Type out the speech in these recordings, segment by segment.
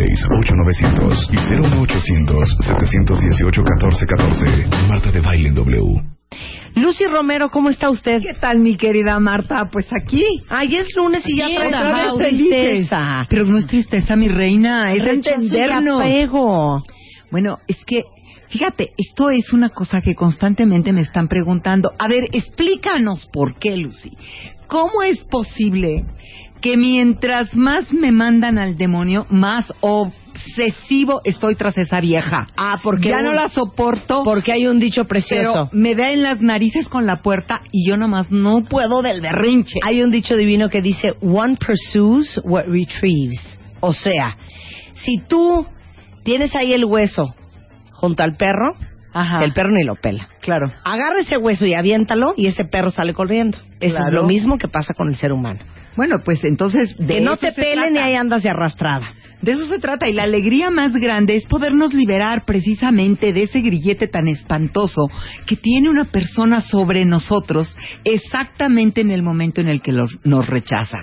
866-8900 y 01800-718-1414. Marta de Baile W. Lucy Romero, ¿cómo está usted? ¿Qué tal, mi querida Marta? Pues aquí. Ay, es lunes y ya Aquí trae otra otra vez tristeza. Pero no es tristeza, mi reina, es entendernos. Bueno, es que, fíjate, esto es una cosa que constantemente me están preguntando. A ver, explícanos por qué, Lucy. ¿Cómo es posible que mientras más me mandan al demonio, más obsesivo estoy tras esa vieja? Ah, porque ya un- no la soporto. Porque hay un dicho pero precioso. me da en las narices con la puerta y yo nomás no puedo del berrinche. Hay un dicho divino que dice, one pursues what retrieves. O sea, si tú tienes ahí el hueso junto al perro, Ajá. el perro ni lo pela. Claro. Agarra ese hueso y aviéntalo y ese perro sale corriendo. Eso es lo mismo que pasa con el ser humano. Bueno, pues entonces de que no te pelen y ahí andas de arrastrada. De eso se trata y la alegría más grande es podernos liberar precisamente de ese grillete tan espantoso que tiene una persona sobre nosotros exactamente en el momento en el que los- nos rechaza.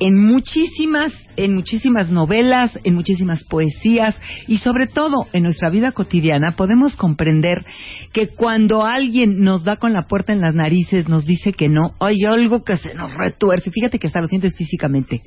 En muchísimas, en muchísimas novelas, en muchísimas poesías y sobre todo en nuestra vida cotidiana podemos comprender que cuando alguien nos da con la puerta en las narices, nos dice que no, hay algo que se nos retuerce. Fíjate que hasta lo sientes físicamente.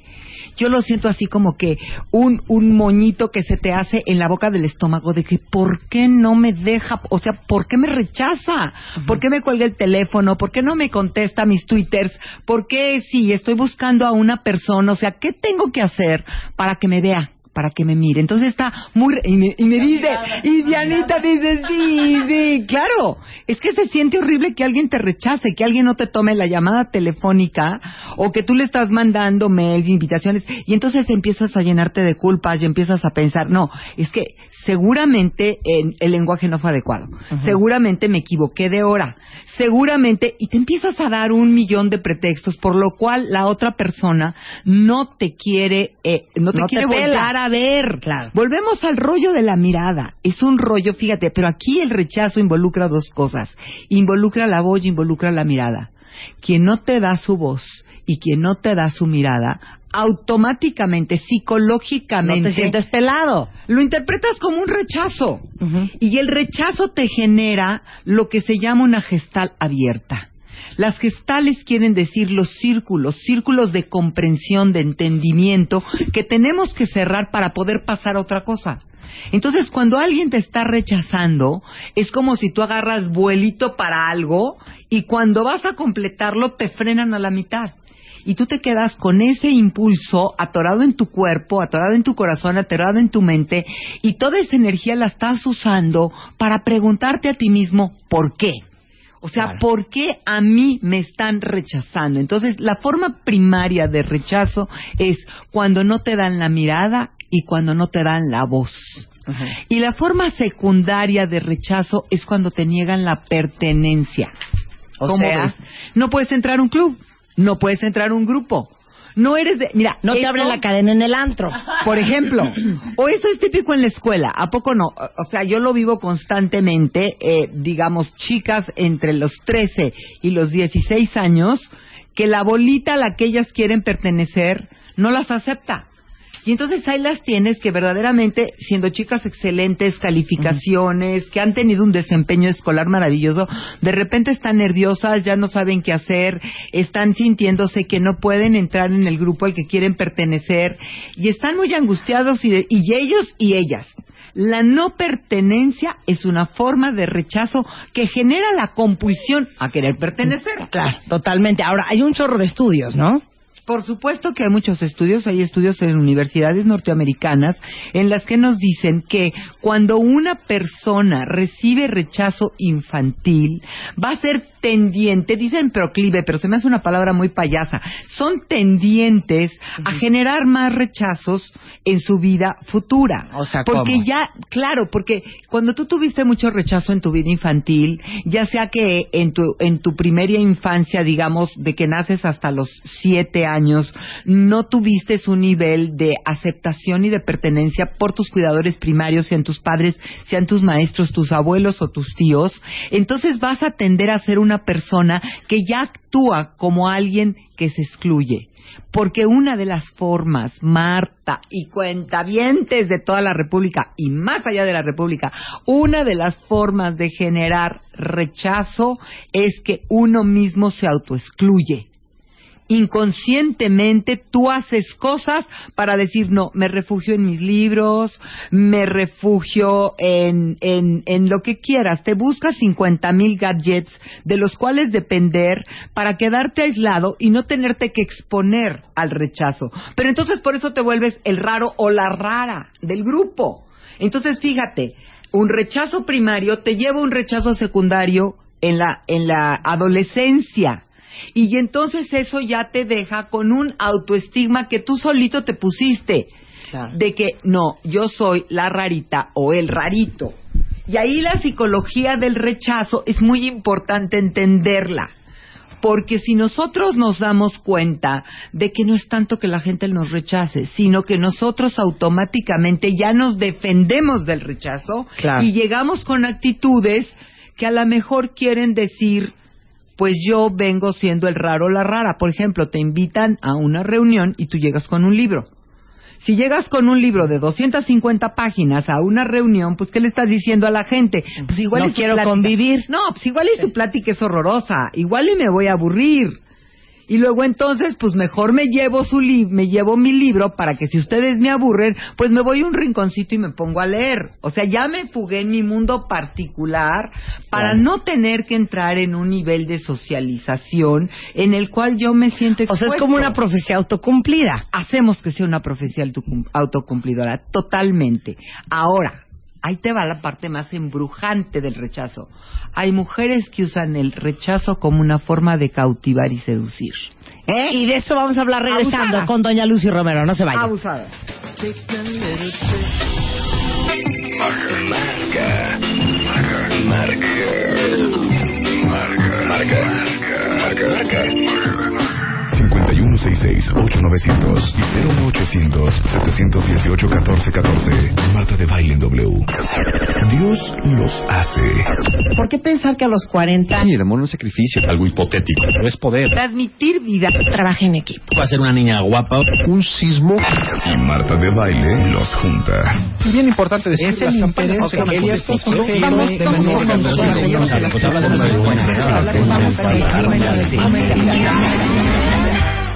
Yo lo siento así como que un, un moñito que se te hace en la boca del estómago de que ¿por qué no me deja? O sea, ¿por qué me rechaza? ¿Por qué me cuelga el teléfono? ¿Por qué no me contesta mis twitters? ¿Por qué si estoy buscando a una persona? O sea, ¿qué tengo que hacer para que me vea? Para que me mire. Entonces está muy... Y me, y me dice, y Dianita dice, sí, sí, claro. Es que se siente horrible que alguien te rechace, que alguien no te tome la llamada telefónica o que tú le estás mandando mails, invitaciones y entonces empiezas a llenarte de culpas y empiezas a pensar, no, es que seguramente en- el lenguaje no fue adecuado, seguramente me equivoqué de hora, seguramente, y te empiezas a dar un millón de pretextos por lo cual la otra persona no te quiere, eh, no te No te quiere voltar a ver. Claro. Volvemos al rollo de la mirada. Es un rollo, fíjate, pero aquí el rechazo involucra dos cosas. Involucra la voz involucra la mirada. Quien no te da su voz y quien no te da su mirada, automáticamente, No psicológicamente, te sientes pelado. lo interpretas como un rechazo. Y el rechazo te genera lo que se llama una gestal abierta. Las gestales quieren decir los círculos, círculos de comprensión, de entendimiento, que tenemos que cerrar para poder pasar a otra cosa. Entonces, cuando alguien te está rechazando, es como si tú agarras vuelito para algo y cuando vas a completarlo te frenan a la mitad y tú te quedas con ese impulso atorado en tu cuerpo, atorado en tu corazón, atorado en tu mente, y toda esa energía la estás usando para preguntarte a ti mismo por qué. O sea, Claro. ¿por qué a mí me están rechazando? Entonces, la forma primaria de rechazo es cuando no te dan la mirada y cuando no te dan la voz. Y la forma secundaria de rechazo es cuando te niegan la pertenencia. O ¿Cómo sea, ves? no puedes entrar a un club, no puedes entrar a un grupo. No eres de, mira, no te abren la cadena en el antro. por ejemplo, o eso es típico en la escuela, ¿a poco no? O sea, yo lo vivo constantemente, eh, digamos, chicas entre los 13 y los 16 años, que la bolita a la que ellas quieren pertenecer no las acepta. Y entonces ahí las tienes que verdaderamente, siendo chicas excelentes, calificaciones, que han tenido un desempeño escolar maravilloso, de repente están nerviosas, ya no saben qué hacer, están sintiéndose que no pueden entrar en el grupo al que quieren pertenecer y están muy angustiados y, de- y ellos y ellas. La no pertenencia es una forma de rechazo que genera la compulsión a querer pertenecer. Claro, totalmente. Ahora, hay un chorro de estudios, ¿no? Por supuesto que hay muchos estudios, hay estudios en universidades norteamericanas en las que nos dicen que cuando una persona recibe rechazo infantil, va a ser tendiente, dicen proclive, pero se me hace una palabra muy payasa, son tendientes a generar más rechazos en su vida futura. O sea, porque ¿cómo? ya, claro, porque cuando tú tuviste mucho rechazo en tu vida infantil, ya sea que en tu, en tu primera infancia, digamos, de que naces hasta los siete años no tuviste un nivel de aceptación y de pertenencia por tus cuidadores primarios, sean tus padres, sean tus maestros, tus abuelos o tus tíos, entonces vas a tender a ser una persona que ya actúa como alguien que se excluye. Porque una de las formas, Marta y cuentavientes de toda la República y más allá de la República, una de las formas de generar rechazo es que uno mismo se autoexcluye inconscientemente tú haces cosas para decir, no, me refugio en mis libros, me refugio en, en, en lo que quieras. Te buscas 50 mil gadgets de los cuales depender para quedarte aislado y no tenerte que exponer al rechazo. Pero entonces por eso te vuelves el raro o la rara del grupo. Entonces fíjate, un rechazo primario te lleva a un rechazo secundario en la, en la adolescencia y entonces eso ya te deja con un autoestigma que tú solito te pusiste. De que no, yo soy la rarita o el rarito. Y ahí la psicología del rechazo es muy importante entenderla. Porque si nosotros nos damos cuenta de que no es tanto que la gente nos rechace, sino que nosotros automáticamente ya nos defendemos del rechazo y llegamos con actitudes que a lo mejor quieren decir pues yo vengo siendo el raro o la rara. Por ejemplo, te invitan a una reunión y tú llegas con un libro. Si llegas con un libro de 250 páginas a una reunión, pues ¿qué le estás diciendo a la gente? Pues igual no quiero convivir. No, pues igual y su plática es horrorosa, igual y me voy a aburrir. Y luego entonces, pues mejor me llevo su me llevo mi libro para que si ustedes me aburren, pues me voy a un rinconcito y me pongo a leer. O sea, ya me fugué en mi mundo particular para no tener que entrar en un nivel de socialización en el cual yo me siento O sea, es como una profecía autocumplida. Hacemos que sea una profecía autocumplidora, totalmente. Ahora, ahí te va la parte más embrujante del rechazo. Hay mujeres que usan el rechazo como una forma de cautivar y seducir. ¿Eh? Y de eso vamos a hablar regresando con doña Lucy Romero. No se vaya. Abusada. Marca. Marca. Marca. Marca. Marca. 5166-8900 y 01800-718-1414. Marta de Baile W. Dios los hace. ¿Por qué pensar que a los 40... Sí, el amor no es sacrificio, algo hipotético, pero es poder. Transmitir vida. Trabaja en equipo. Va a ser una niña guapa. Un sismo y Marta de Baile los junta. Bien importante decir es el interés Vamos,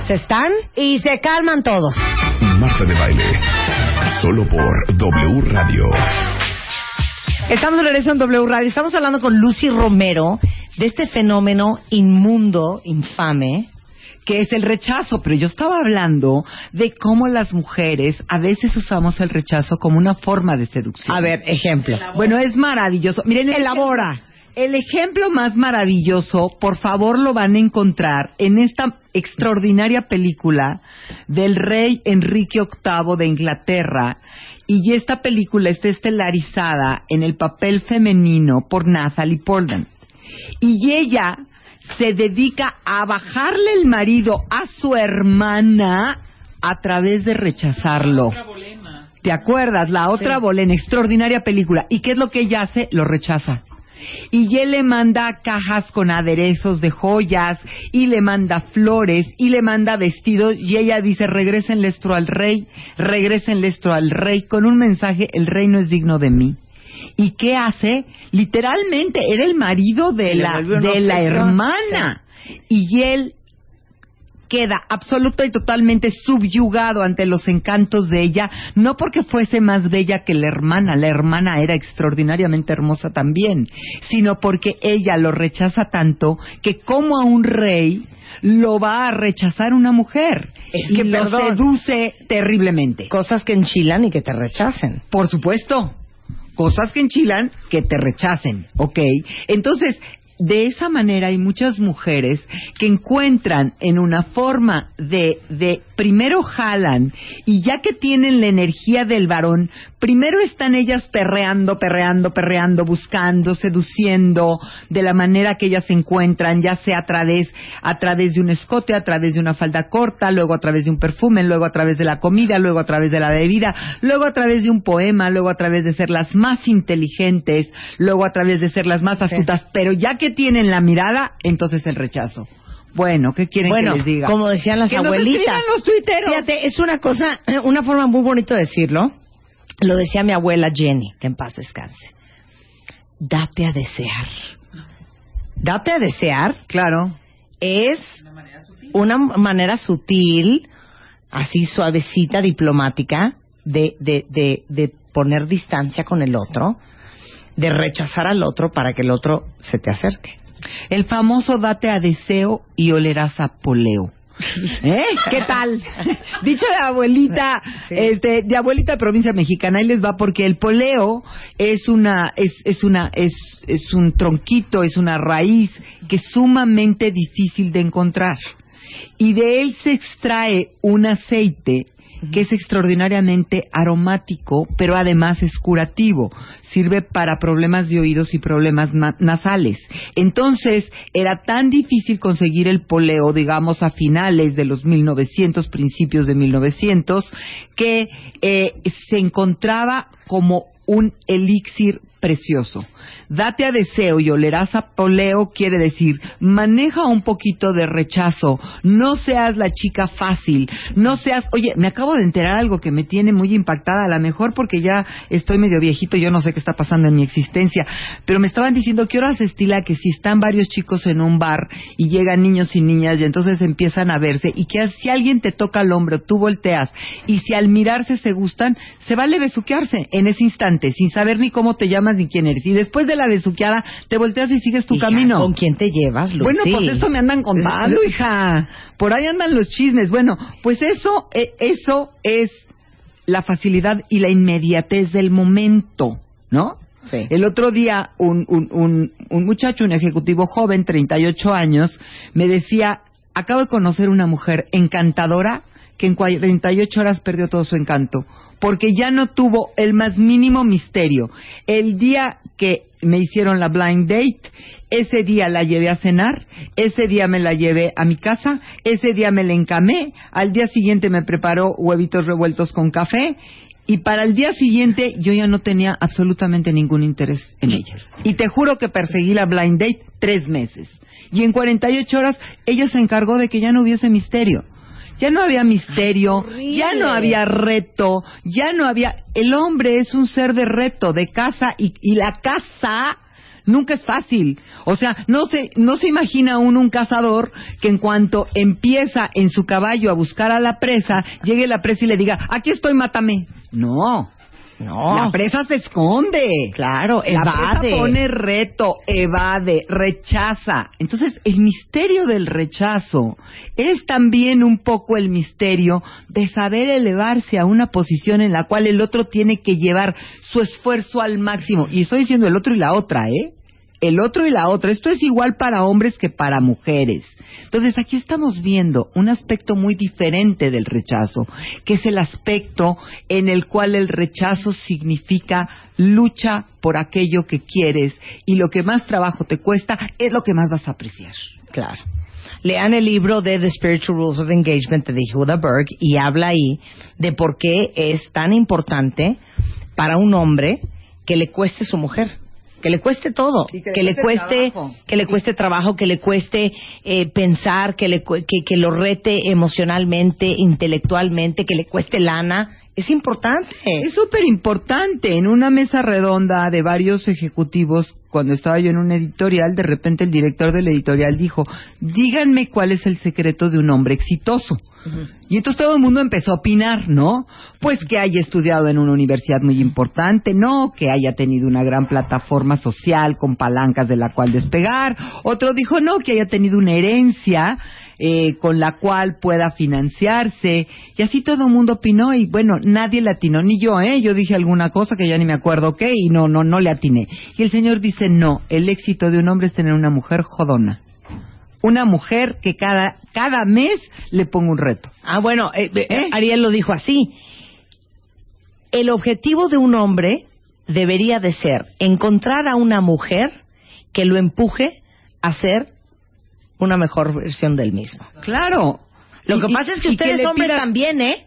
se están y se calman todos. Marta de Baile, solo por W Radio. Estamos de regreso en W Radio. Estamos hablando con Lucy Romero de este fenómeno inmundo, infame, que es el rechazo, pero yo estaba hablando de cómo las mujeres a veces usamos el rechazo como una forma de seducción. A ver, ejemplo. Bueno, es maravilloso. Miren, elabora. El ejemplo más maravilloso, por favor, lo van a encontrar en esta extraordinaria película del rey Enrique VIII de Inglaterra. Y esta película está estelarizada en el papel femenino por Natalie Portman. Y ella se dedica a bajarle el marido a su hermana a través de rechazarlo. ¿Te acuerdas? La otra bolena, extraordinaria película. ¿Y qué es lo que ella hace? Lo rechaza. Y él le manda cajas con aderezos de joyas, y le manda flores, y le manda vestidos, y ella dice, regresen esto al rey, regresen esto al rey, con un mensaje, el rey no es digno de mí. ¿Y qué hace? Literalmente, era el marido de la, de la hermana. Y él queda absoluto y totalmente subyugado ante los encantos de ella, no porque fuese más bella que la hermana, la hermana era extraordinariamente hermosa también, sino porque ella lo rechaza tanto que como a un rey lo va a rechazar una mujer. Es y que, lo perdón. seduce terriblemente. Cosas que enchilan y que te rechacen. Por supuesto. Cosas que enchilan que te rechacen, ¿ok? Entonces, de esa manera hay muchas mujeres que encuentran en una forma de, de primero jalan y ya que tienen la energía del varón, primero están ellas perreando, perreando, perreando, buscando, seduciendo de la manera que ellas se encuentran, ya sea a través, a través de un escote, a través de una falda corta, luego a través de un perfume, luego a través de la comida, luego a través de la bebida, luego a través de un poema, luego a través de ser las más inteligentes, luego a través de ser las más astutas, pero ya que tienen la mirada, entonces el rechazo. Bueno, ¿qué quieren Bueno, que les diga? como decían las Que abuelitas. escriban los tuiteros. Fíjate, es una cosa, una forma muy bonita de decirlo. Lo decía mi abuela Jenny, que en paz descanse. Date a desear. Date a desear Claro. es una manera sutil, así suavecita, diplomática, de, de, de, de poner distancia con el otro, de rechazar al otro para que el otro se te acerque. El famoso date a deseo y olerás a poleo. ¿Eh? ¿Qué tal? Dicho de abuelita, Sí. este, de abuelita de provincia mexicana, ahí les va porque el poleo es una, es, es una, es, es un tronquito, es una raíz que es sumamente difícil de encontrar. Y de él se extrae un aceite que es extraordinariamente aromático, pero además es curativo. Sirve para problemas de oídos y problemas ma- nasales. Entonces, era tan difícil conseguir el poleo, digamos, a finales de los 1900, principios de 1900, que eh, se encontraba como un elixir precioso. Date a deseo y olerás a poleo quiere decir, maneja un poquito de rechazo, no seas la chica fácil, no seas, oye, me acabo de enterar algo que me tiene muy impactada, a lo mejor porque ya estoy medio viejito, yo no sé qué está pasando en mi existencia, pero me estaban diciendo que ahora se estila que si están varios chicos en un bar y llegan niños y niñas y entonces empiezan a verse y que si alguien te toca el hombro, tú volteas y si al mirarse se gustan, se vale besuquearse en ese instante, sin saber ni cómo te llamas ni quién eres. Y después de la besuqueada, te volteas y sigues tu Hija, camino. ¿Con quién te llevas, Lucy? Bueno, pues eso me andan contando, hija. Por ahí andan los chismes. Bueno, pues eso, eh, eso es la facilidad y la inmediatez del momento, ¿no? Sí. El otro día, un, un, un, un muchacho, un ejecutivo joven, 38 años, me decía, acabo de conocer una mujer encantadora que en 48 horas perdió todo su encanto, porque ya no tuvo el más mínimo misterio. El día que me hicieron la blind date, ese día la llevé a cenar, ese día me la llevé a mi casa, ese día me la encamé, al día siguiente me preparó huevitos revueltos con café y para el día siguiente yo ya no tenía absolutamente ningún interés en ella. Y te juro que perseguí la blind date tres meses. Y en 48 horas ella se encargó de que ya no hubiese misterio. Ya no había misterio, horrible. ya no había reto, ya no había... El hombre es un ser de reto, de casa, y, y la casa nunca es fácil. O sea, no se, no se imagina uno un cazador que en cuanto empieza en su caballo a buscar a la presa, llegue la presa y le diga, aquí estoy, mátame. No, No. la presa se esconde. Claro, La evade. presa pone reto, evade, rechaza. Entonces, el misterio del rechazo es también un poco el misterio de saber elevarse a una posición en la cual el otro tiene que llevar su esfuerzo al máximo. Y estoy diciendo el otro y la otra, ¿eh? El otro y la otra. Esto es igual para hombres que para mujeres. Entonces, aquí estamos viendo un aspecto muy diferente del rechazo, que es el aspecto en el cual el rechazo significa lucha por aquello que quieres y lo que más trabajo te cuesta es lo que más vas a apreciar. Claro. Lean el libro de The Spiritual Rules of Engagement de Huda Berg y habla ahí de por qué es tan importante para un hombre que le cueste su mujer. Que le cueste todo, que le que le cueste que le cueste trabajo, que le cueste eh, pensar, que, le, que, que lo rete emocionalmente, intelectualmente, que le cueste lana, es importante. Es súper importante. En una mesa redonda de varios ejecutivos, cuando estaba yo en un editorial, de repente el director del editorial dijo, díganme cuál es el secreto de un hombre exitoso. Y entonces todo el mundo empezó a opinar, ¿no? Pues que haya estudiado en una universidad muy importante, no, que haya tenido una gran plataforma social con palancas de la cual despegar. Otro dijo, no, que haya tenido una herencia eh, con la cual pueda financiarse. Y así todo el mundo opinó y bueno, nadie le atinó, ni yo, ¿eh? Yo dije alguna cosa que ya ni me acuerdo qué y no, no, no le atiné. Y el Señor dice, no, el éxito de un hombre es tener una mujer jodona una mujer que cada, cada mes le ponga un reto. Ah, bueno, eh, eh, Ariel lo dijo así. El objetivo de un hombre debería de ser encontrar a una mujer que lo empuje a ser una mejor versión del mismo. Claro. Lo que pasa es que ustedes hombres también, ¿eh?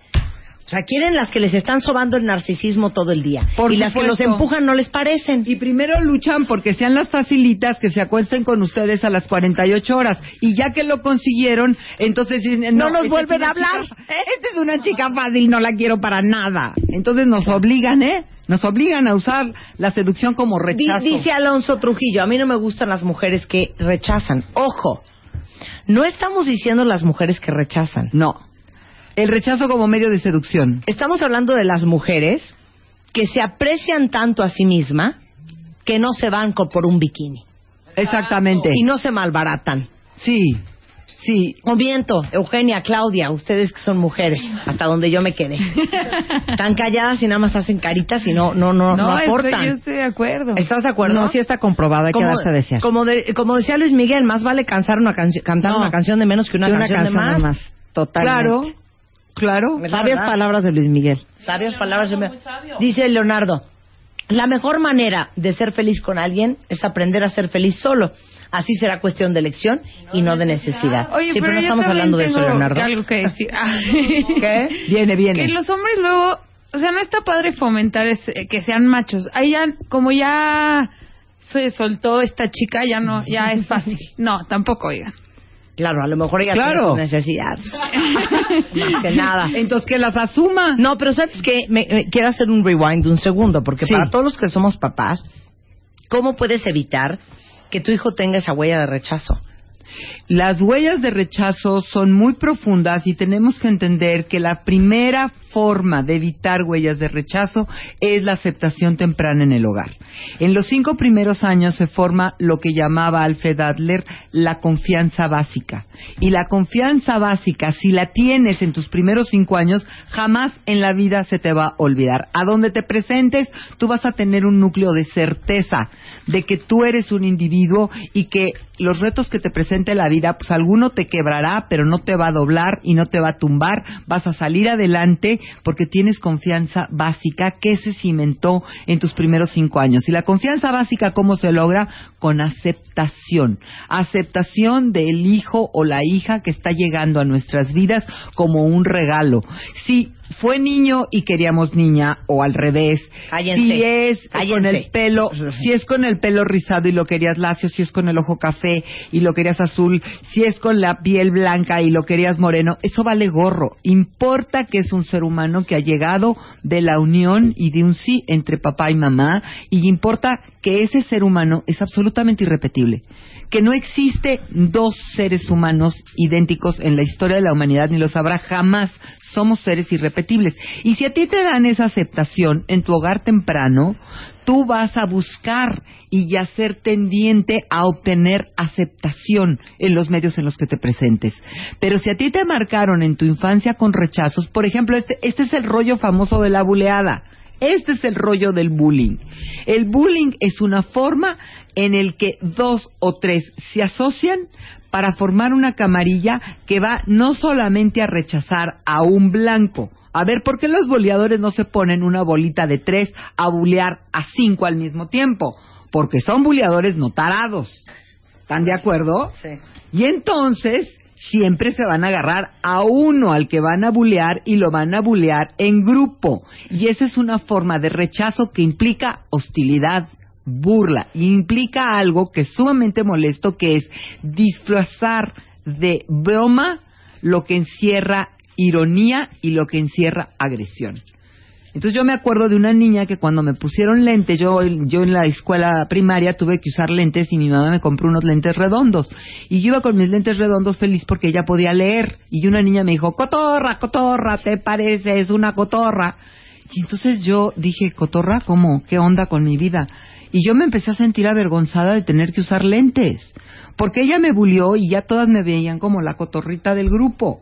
O sea, quieren las que les están sobando el narcisismo todo el día. y las que los empujan no les parecen. Y primero luchan porque sean las facilitas que se acuesten con ustedes a las 48 horas. Y ya que lo consiguieron, entonces no, nos vuelven a hablar. Esta es una chica fácil, no la quiero para nada. Entonces nos obligan, ¿eh? Nos obligan a usar la seducción como rechazo. Dice Alonso Trujillo, a mí no me gustan las mujeres que rechazan. Ojo, no estamos diciendo las mujeres que rechazan. No. El rechazo como medio de seducción. Estamos hablando de las mujeres que se aprecian tanto a sí misma que no se van por un bikini. Exactamente. Y no se malbaratan. Sí. Sí. O viento, Eugenia, Claudia, ustedes que son mujeres, hasta donde yo me quedé. Están calladas y nada más hacen caritas y no no no, no, aportan. yo estoy de acuerdo. ¿Estás de acuerdo? No, sí está comprobado, hay que darse a desear. Como, como decía Luis Miguel, más vale cantar una, cantar una canción de menos que una, canción, de más. De más. Totalmente. Claro. Claro, sabias palabras de Luis Miguel. Sabias palabras de Luis Miguel. Dice Leonardo, la mejor manera de ser feliz con alguien es aprender a ser feliz solo. Así será cuestión de elección y no de necesidad. Oye, pero no estamos hablando de eso, Leonardo. algo que decir. ¿Qué? Viene, viene. Que los hombres luego, o sea, no está padre fomentar que sean machos. Ahí ya, como ya se soltó esta chica, ya no, ya es fácil. No, tampoco, oigan. Claro, a lo mejor ella tiene sus necesidades. Más que nada. Entonces, que las asuma. No, pero ¿sabes qué? Me, quiero hacer un rewind de un segundo, porque para todos los que somos papás, ¿cómo puedes evitar que tu hijo tenga esa huella de rechazo? Las huellas de rechazo son muy profundas y tenemos que entender que la primera forma de evitar huellas de rechazo es la aceptación temprana en el hogar. En los cinco primeros años se forma lo que llamaba Alfred Adler la confianza básica. Y la confianza básica, si la tienes en tus primeros cinco años, jamás en la vida se te va a olvidar. A donde te presentes, tú vas a tener un núcleo de certeza de que tú eres un individuo y que los retos que te presente la vida, pues alguno te quebrará, pero no te va a doblar y no te va a tumbar. Vas a salir adelante porque tienes confianza básica que se cimentó en tus primeros cinco años. Y la confianza básica, ¿cómo se logra? Con aceptación. Aceptación del hijo o la hija que está llegando a nuestras vidas como un regalo. Si fue niño y queríamos niña o al revés. Si es con el pelo, si es con el pelo rizado y lo querías lacio, si es con el ojo café y lo querías azul, si es con la piel blanca y lo querías moreno, eso vale gorro. Importa que es un ser humano que ha llegado de la unión y de un sí entre papá y mamá y importa que ese ser humano es absolutamente irrepetible que no existe dos seres humanos idénticos en la historia de la humanidad, ni los habrá jamás. Somos seres irrepetibles. Y si a ti te dan esa aceptación en tu hogar temprano, tú vas a buscar y ya ser tendiente a obtener aceptación en los medios en los que te presentes. Pero si a ti te marcaron en tu infancia con rechazos, por ejemplo, este, este es el rollo famoso de la buleada. Este es el rollo del bullying. El bullying es una forma en el que dos o tres se asocian para formar una camarilla que va no solamente a rechazar a un blanco. A ver, ¿por qué los boleadores no se ponen una bolita de tres a bulear a cinco al mismo tiempo? Porque son buleadores no tarados. ¿Están de acuerdo? Sí. Y entonces siempre se van a agarrar a uno al que van a bulear y lo van a bulear en grupo. Y esa es una forma de rechazo que implica hostilidad, burla, implica algo que es sumamente molesto, que es disfrazar de broma lo que encierra ironía y lo que encierra agresión. Entonces yo me acuerdo de una niña que cuando me pusieron lentes, yo, yo en la escuela primaria tuve que usar lentes y mi mamá me compró unos lentes redondos. Y yo iba con mis lentes redondos feliz porque ella podía leer. Y una niña me dijo, cotorra, cotorra, ¿te pareces una cotorra? Y entonces yo dije, cotorra, ¿cómo? ¿Qué onda con mi vida? Y yo me empecé a sentir avergonzada de tener que usar lentes Porque ella me bulió y ya todas me veían como la cotorrita del grupo.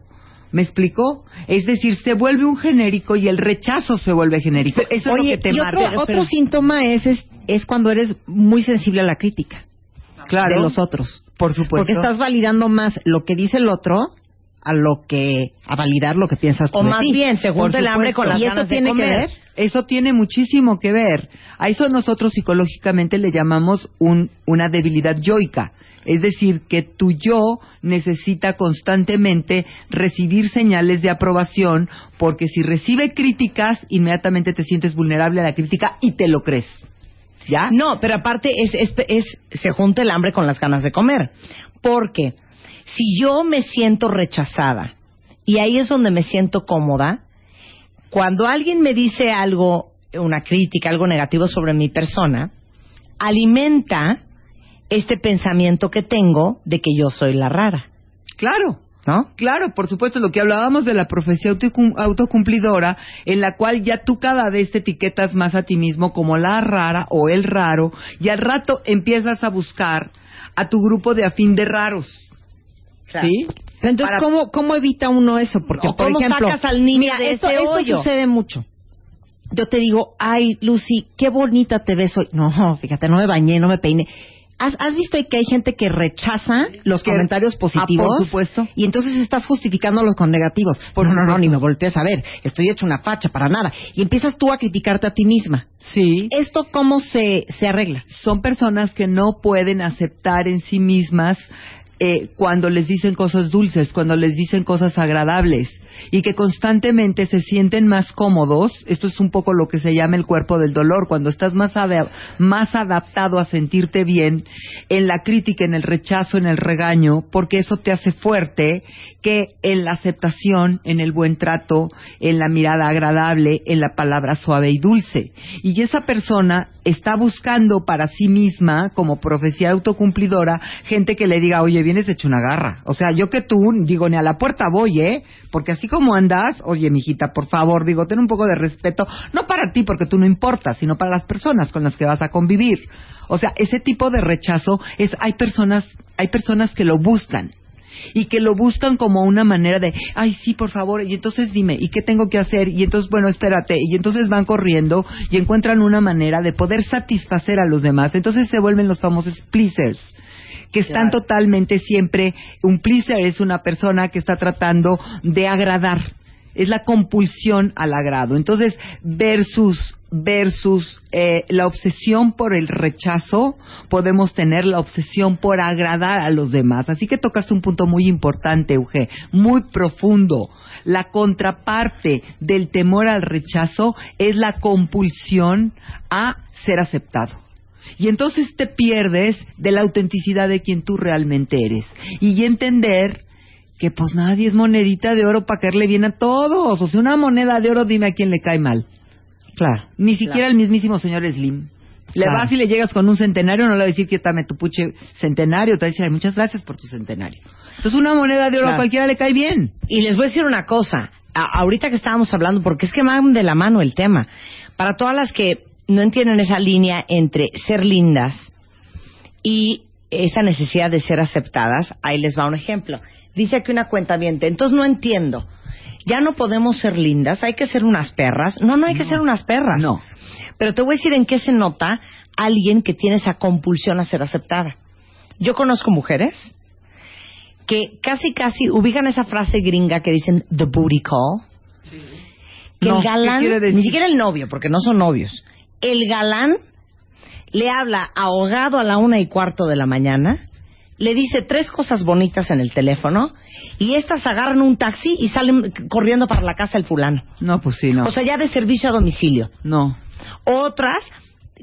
¿Me explicó? Es decir, se vuelve un genérico y el rechazo se vuelve genérico. Eso Oye, es lo que te y mata. otro, otro síntoma es, es, es cuando eres muy sensible a la crítica claro, de los otros. Por supuesto. Porque estás validando más lo que dice el otro a lo que a validar lo que piensas tú O de más ti. bien, se Por junta el hambre con las ¿Y eso ganas de tiene que comer. ver? Eso tiene muchísimo que ver. A eso nosotros psicológicamente le llamamos un, una debilidad yoica. Es decir, que tu yo necesita constantemente recibir señales de aprobación, porque si recibe críticas, inmediatamente te sientes vulnerable a la crítica y te lo crees. ¿Ya? No, pero aparte es, es, es- se junta el hambre con las ganas de comer. Porque si yo me siento rechazada, y ahí es donde me siento cómoda, cuando alguien me dice algo, una crítica, algo negativo sobre mi persona, alimenta este pensamiento que tengo de que yo soy la rara, Claro. ¿no? Claro, por supuesto, lo que hablábamos de la profecía autocum- autocumplidora, en la cual ya tú cada vez te etiquetas más a ti mismo como la rara o el raro, y al rato empiezas a buscar a tu grupo de afín de raros. ¿Sí? Entonces, Para- ¿cómo, ¿cómo evita uno eso? Porque, O por ¿cómo ejemplo, sacas al niño mira, de esto, ese esto hoyo? sucede mucho. Yo te digo, ay, Lucy, qué bonita te ves hoy. No, fíjate, no me bañé, no me peiné. ¿Has, has visto que hay gente que rechaza los comentarios Ah, positivos? por supuesto. Y entonces estás justificándolos con negativos. Por no, no, ni me voltees a ver. Estoy hecho una facha para nada. Y empiezas tú a criticarte a ti misma. Sí. ¿Esto cómo se, se arregla? Son personas que no pueden aceptar en sí mismas eh, cuando les dicen cosas dulces, cuando les dicen cosas agradables y que constantemente se sienten más cómodos. Esto es un poco lo que se llama el cuerpo del dolor, cuando estás más, más adaptado a sentirte bien en la crítica, en el rechazo, en el regaño, porque eso te hace fuerte que en la aceptación, en el buen trato, en la mirada agradable, en la palabra suave y dulce. Y esa persona está buscando para sí misma, como profecía autocumplidora, gente que le diga, oye, vienes hecho una garra. O sea, yo que tú, digo, ni a la puerta voy, ¿eh? Porque así como andas, oye, mijita, por favor, digo, ten un poco de respeto, no para ti porque tú no importas, sino para las personas con las que vas a convivir. O sea, ese tipo de rechazo es, hay personas, hay personas que lo buscan y que lo buscan como una manera de, ay, sí, por favor, y entonces dime, ¿y qué tengo que hacer? Y entonces, bueno, espérate, y entonces van corriendo y encuentran una manera de poder satisfacer a los demás. Entonces se vuelven los famosos pleasers que están totalmente siempre, un pleaser es una persona que está tratando de agradar, es la compulsión al agrado. Entonces, versus versus eh, la obsesión por el rechazo, podemos tener la obsesión por agradar a los demás. Así que tocaste un punto muy importante, Euge, muy profundo. La contraparte del temor al rechazo es la compulsión a ser aceptado. Y entonces te pierdes de la autenticidad de quien tú realmente eres. Y entender que pues nadie es monedita de oro para caerle bien a todos. O sea, una moneda de oro dime a quién le cae mal. Claro. Ni siquiera el mismísimo señor Slim. Le Claro. vas y le llegas con un centenario, no le va a decir quítame tu puche centenario, te va a decir, "Ay, muchas gracias por tu centenario. Entonces una moneda de oro Claro. a cualquiera le cae bien. Y les voy a decir una cosa, a- ahorita que estábamos hablando, porque es que van de la mano el tema, para todas las que no entienden esa línea entre ser lindas y esa necesidad de ser aceptadas, ahí les va un ejemplo. Dice aquí una cuenta entonces no entiendo. Ya no podemos ser lindas, hay que ser unas perras. No, no hay que ser unas perras. No. Pero te voy a decir en qué se nota alguien que tiene esa compulsión a ser aceptada. Yo conozco mujeres que casi casi ubican esa frase gringa que dicen the booty call. Que No, el ¿qué galán, quiere decir? ni siquiera el novio, porque no son novios. El galán le habla ahogado a la una y cuarto de la mañana, le dice tres cosas bonitas en el teléfono y estas agarran un taxi y salen corriendo para la casa del fulano. No, pues sí, no. O sea, ya de servicio a domicilio. no. Otras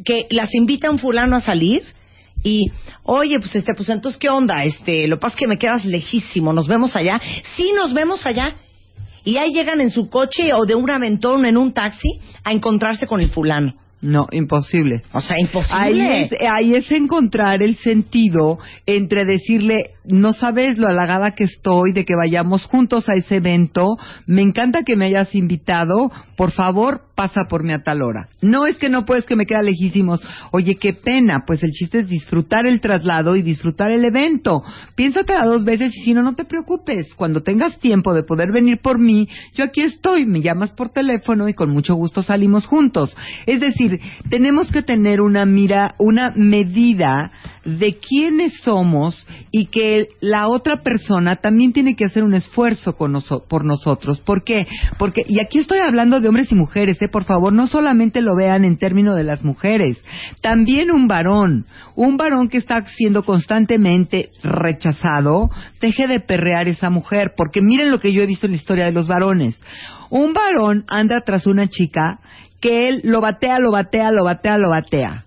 que las invita un fulano a salir y, oye, pues este, pues entonces, ¿qué onda? Este, lo que pasa es que me quedas lejísimo, ¿nos vemos allá? Sí, nos vemos allá. Y ahí llegan en su coche o de un aventón en un taxi a encontrarse con el fulano. No, imposible. O sea, imposible. Ahí es, ahí es encontrar el sentido entre decirle, no sabes lo halagada que estoy de que vayamos juntos a ese evento, me encanta que me hayas invitado, por favor, pasa por mí a tal hora. No es que no puedes que me queda lejísimos. Oye, qué pena, pues el chiste es disfrutar el traslado y disfrutar el evento. Piénsatela dos veces y si no, no te preocupes. Cuando tengas tiempo de poder venir por mí, yo aquí estoy, me llamas por teléfono y con mucho gusto salimos juntos. Es decir, tenemos que tener una mira, una medida de quiénes somos y que la otra persona también tiene que hacer un esfuerzo con por nosotros. ¿Por qué? Porque, y aquí estoy hablando de hombres y mujeres, ¿eh? por favor, no solamente lo vean en términos de las mujeres, también un varón, un varón que está siendo constantemente rechazado, deje de perrear esa mujer, porque miren lo que yo he visto en la historia de los varones. Un varón anda tras una chica que él lo batea, lo batea, lo batea, lo batea.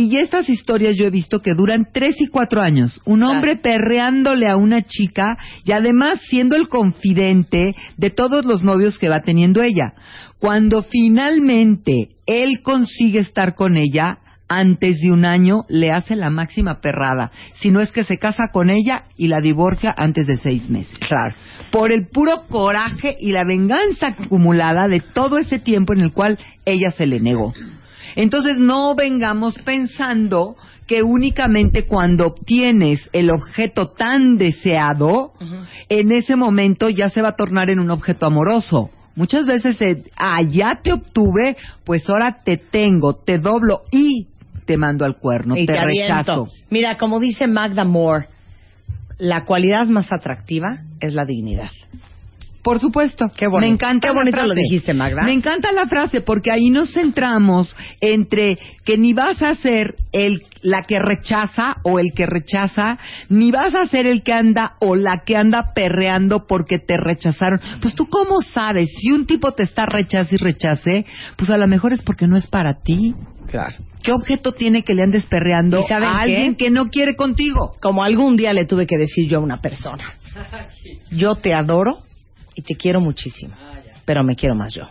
Y estas historias yo he visto que duran tres y cuatro años. Un hombre perreándole a una chica y además siendo el confidente de todos los novios que va teniendo ella. Cuando finalmente él consigue estar con ella, antes de un año le hace la máxima perrada. Si no es que se casa con ella y la divorcia antes de seis meses. Claro. Por el puro coraje y la venganza acumulada de todo ese tiempo en el cual ella se le negó. Entonces no vengamos pensando que únicamente cuando obtienes el objeto tan deseado, en ese momento ya se va a tornar en un objeto amoroso. Muchas veces, eh, ah, ya te obtuve, pues ahora te tengo, te doblo y te mando al cuerno, y te, te rechazo. Mira, como dice Magda Moore, la cualidad más atractiva es la dignidad. Por supuesto. Qué bonito. Me encanta Qué la bonito frase. lo dijiste, Magda. Me encanta la frase porque ahí nos centramos entre que ni vas a ser el la que rechaza o el que rechaza, ni vas a ser el que anda o la que anda perreando porque te rechazaron. Pues tú cómo sabes si un tipo te está rechace y rechace, pues a lo mejor es porque no es para ti. Claro. ¿Qué objeto tiene que le andes perreando ¿Y saben a qué? alguien que no quiere contigo? Como algún día le tuve que decir yo a una persona, yo te adoro y te quiero muchísimo, pero me quiero más yo.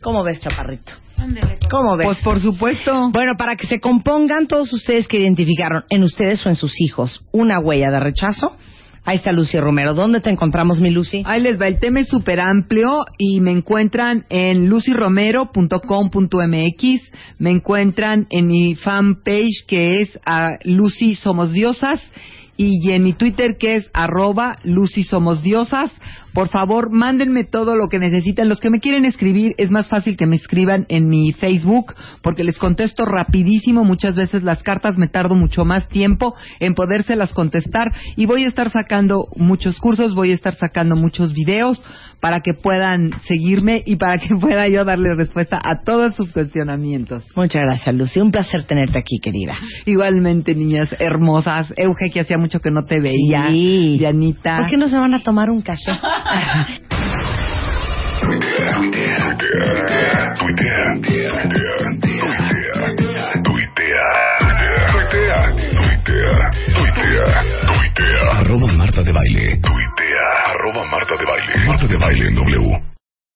¿Cómo ves, chaparrito? Por- ¿Cómo ves? Pues por supuesto. Bueno, para que se compongan todos ustedes que identificaron en ustedes o en sus hijos una huella de rechazo, ahí está Lucy Romero. ¿Dónde te encontramos, mi Lucy? Ahí les va, el tema es súper amplio y me encuentran en lucyromero.com.mx, me encuentran en mi fanpage que es ah, Lucy Somos Diosas y en mi Twitter que es arroba Lucy Somos Diosas. Por favor, mándenme todo lo que necesitan. Los que me quieren escribir, es más fácil que me escriban en mi Facebook, porque les contesto rapidísimo. Muchas veces las cartas me tardo mucho más tiempo en podérselas contestar. Y voy a estar sacando muchos cursos, voy a estar sacando muchos videos para que puedan seguirme y para que pueda yo darle respuesta a todos sus cuestionamientos. Muchas gracias, Lucy. Un placer tenerte aquí, querida. Igualmente, niñas hermosas. Euge, que hacía mucho que no te veía. Sí. Dianita. ¿Por qué no se van a tomar un café? Arroba Marta de Baile. Tuitea, arroba Marta de Baile. Marta de Baile en W.